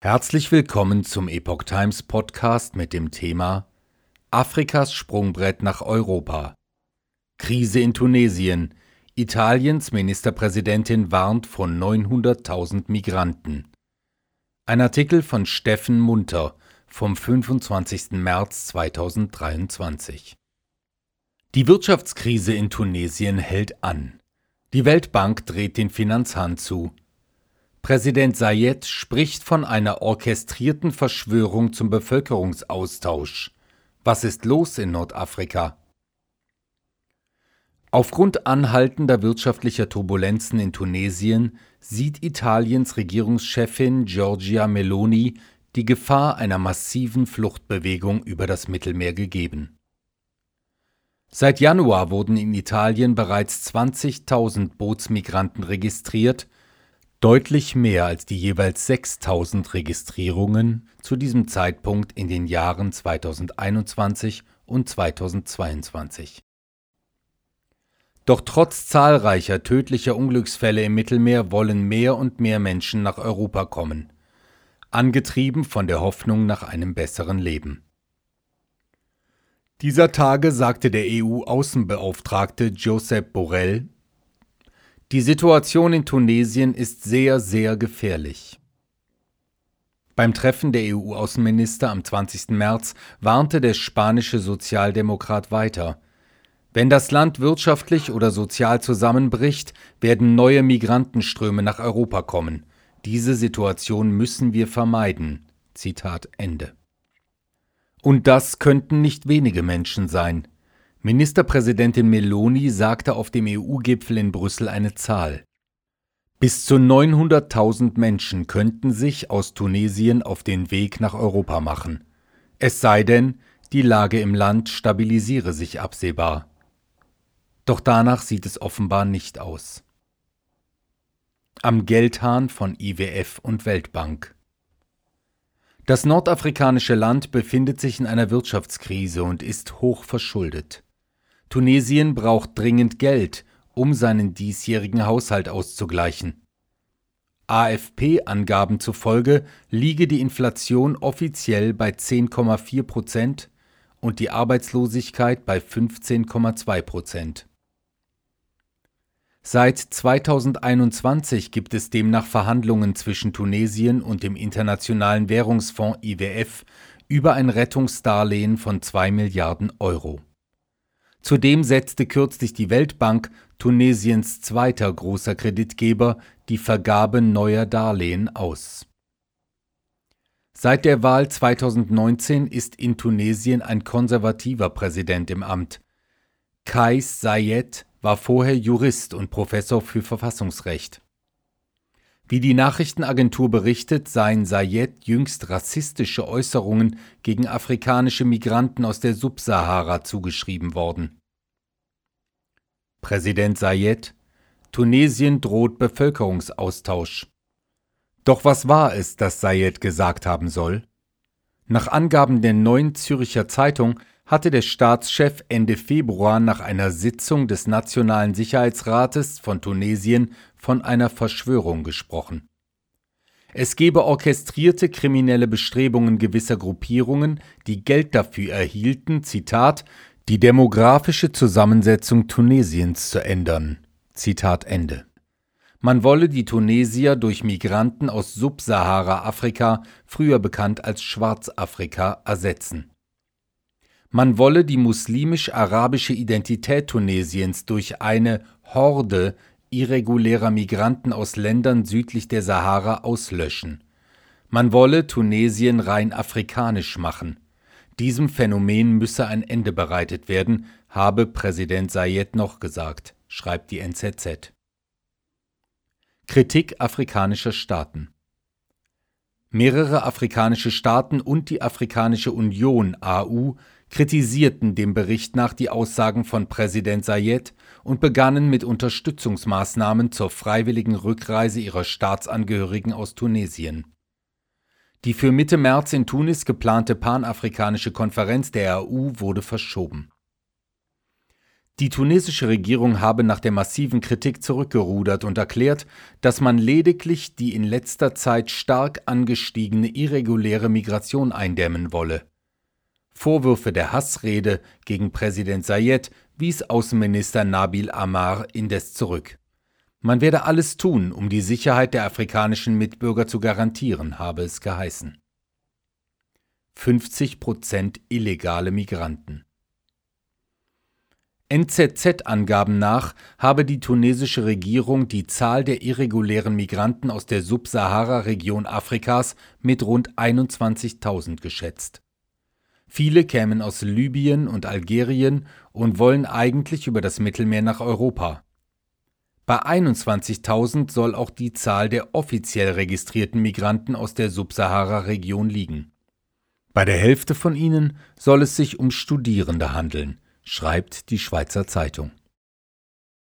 Herzlich willkommen zum Epoch Times Podcast mit dem Thema Afrikas Sprungbrett nach Europa. Krise in Tunesien. Italiens Ministerpräsidentin warnt vor 900.000 Migranten. Ein Artikel von Steffen Munter vom 25. März 2023. Die Wirtschaftskrise in Tunesien hält an. Die Weltbank dreht den Finanzhahn zu. Präsident Sayed spricht von einer orchestrierten Verschwörung zum Bevölkerungsaustausch. Was ist los in Nordafrika? Aufgrund anhaltender wirtschaftlicher Turbulenzen in Tunesien sieht Italiens Regierungschefin Giorgia Meloni die Gefahr einer massiven Fluchtbewegung über das Mittelmeer gegeben. Seit Januar wurden in Italien bereits 20.000 Bootsmigranten registriert, deutlich mehr als die jeweils 6000 Registrierungen zu diesem Zeitpunkt in den Jahren 2021 und 2022. Doch trotz zahlreicher tödlicher Unglücksfälle im Mittelmeer wollen mehr und mehr Menschen nach Europa kommen, angetrieben von der Hoffnung nach einem besseren Leben. Dieser Tage sagte der EU-Außenbeauftragte Josep Borrell die Situation in Tunesien ist sehr, sehr gefährlich. Beim Treffen der EU-Außenminister am 20. März warnte der spanische Sozialdemokrat weiter. Wenn das Land wirtschaftlich oder sozial zusammenbricht, werden neue Migrantenströme nach Europa kommen. Diese Situation müssen wir vermeiden. Zitat Ende. Und das könnten nicht wenige Menschen sein. Ministerpräsidentin Meloni sagte auf dem EU-Gipfel in Brüssel eine Zahl. Bis zu 900.000 Menschen könnten sich aus Tunesien auf den Weg nach Europa machen. Es sei denn, die Lage im Land stabilisiere sich absehbar. Doch danach sieht es offenbar nicht aus. Am Geldhahn von IWF und Weltbank. Das nordafrikanische Land befindet sich in einer Wirtschaftskrise und ist hoch verschuldet. Tunesien braucht dringend Geld, um seinen diesjährigen Haushalt auszugleichen. AFP-Angaben zufolge liege die Inflation offiziell bei 10,4 Prozent und die Arbeitslosigkeit bei 15,2 Prozent. Seit 2021 gibt es demnach Verhandlungen zwischen Tunesien und dem Internationalen Währungsfonds IWF über ein Rettungsdarlehen von 2 Milliarden Euro. Zudem setzte kürzlich die Weltbank, Tunesiens zweiter großer Kreditgeber, die Vergabe neuer Darlehen aus. Seit der Wahl 2019 ist in Tunesien ein konservativer Präsident im Amt. Kais Sayed war vorher Jurist und Professor für Verfassungsrecht. Wie die Nachrichtenagentur berichtet, seien Sayed jüngst rassistische Äußerungen gegen afrikanische Migranten aus der Subsahara zugeschrieben worden. Präsident Sayed Tunesien droht Bevölkerungsaustausch. Doch was war es, das Sayed gesagt haben soll? Nach Angaben der Neuen Züricher Zeitung hatte der Staatschef Ende Februar nach einer Sitzung des Nationalen Sicherheitsrates von Tunesien von einer Verschwörung gesprochen. Es gebe orchestrierte kriminelle Bestrebungen gewisser Gruppierungen, die Geld dafür erhielten, Zitat, die demografische Zusammensetzung Tunesiens zu ändern. Zitat Ende. Man wolle die Tunesier durch Migranten aus Subsahara-Afrika, früher bekannt als Schwarzafrika, ersetzen. Man wolle die muslimisch-arabische Identität Tunesiens durch eine Horde irregulärer Migranten aus Ländern südlich der Sahara auslöschen. Man wolle Tunesien rein afrikanisch machen. Diesem Phänomen müsse ein Ende bereitet werden, habe Präsident Sayed noch gesagt, schreibt die NZZ. Kritik afrikanischer Staaten Mehrere afrikanische Staaten und die Afrikanische Union AU kritisierten dem Bericht nach die Aussagen von Präsident Sayed und begannen mit Unterstützungsmaßnahmen zur freiwilligen Rückreise ihrer Staatsangehörigen aus Tunesien. Die für Mitte März in Tunis geplante panafrikanische Konferenz der AU wurde verschoben. Die tunesische Regierung habe nach der massiven Kritik zurückgerudert und erklärt, dass man lediglich die in letzter Zeit stark angestiegene irreguläre Migration eindämmen wolle. Vorwürfe der Hassrede gegen Präsident Sayed wies Außenminister Nabil Amar indes zurück. Man werde alles tun, um die Sicherheit der afrikanischen Mitbürger zu garantieren, habe es geheißen. 50 Prozent illegale Migranten. NZZ-Angaben nach habe die tunesische Regierung die Zahl der irregulären Migranten aus der Subsahara-Region Afrikas mit rund 21.000 geschätzt. Viele kämen aus Libyen und Algerien und wollen eigentlich über das Mittelmeer nach Europa. Bei 21.000 soll auch die Zahl der offiziell registrierten Migranten aus der Subsahara-Region liegen. Bei der Hälfte von ihnen soll es sich um Studierende handeln, schreibt die Schweizer Zeitung.